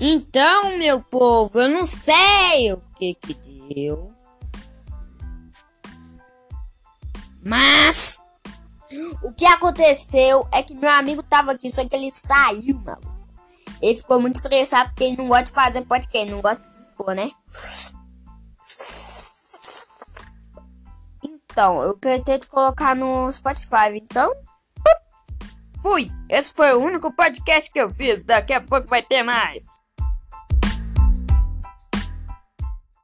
Então, meu povo, eu não sei o que que deu. Mas o que aconteceu é que meu amigo tava aqui, só que ele saiu, maluco. Ele ficou muito estressado porque ele não gosta de fazer podcast, não gosta de se expor, né? Então, eu pretendo colocar no Spotify, então. Fui! Esse foi o único podcast que eu fiz. Daqui a pouco vai ter mais.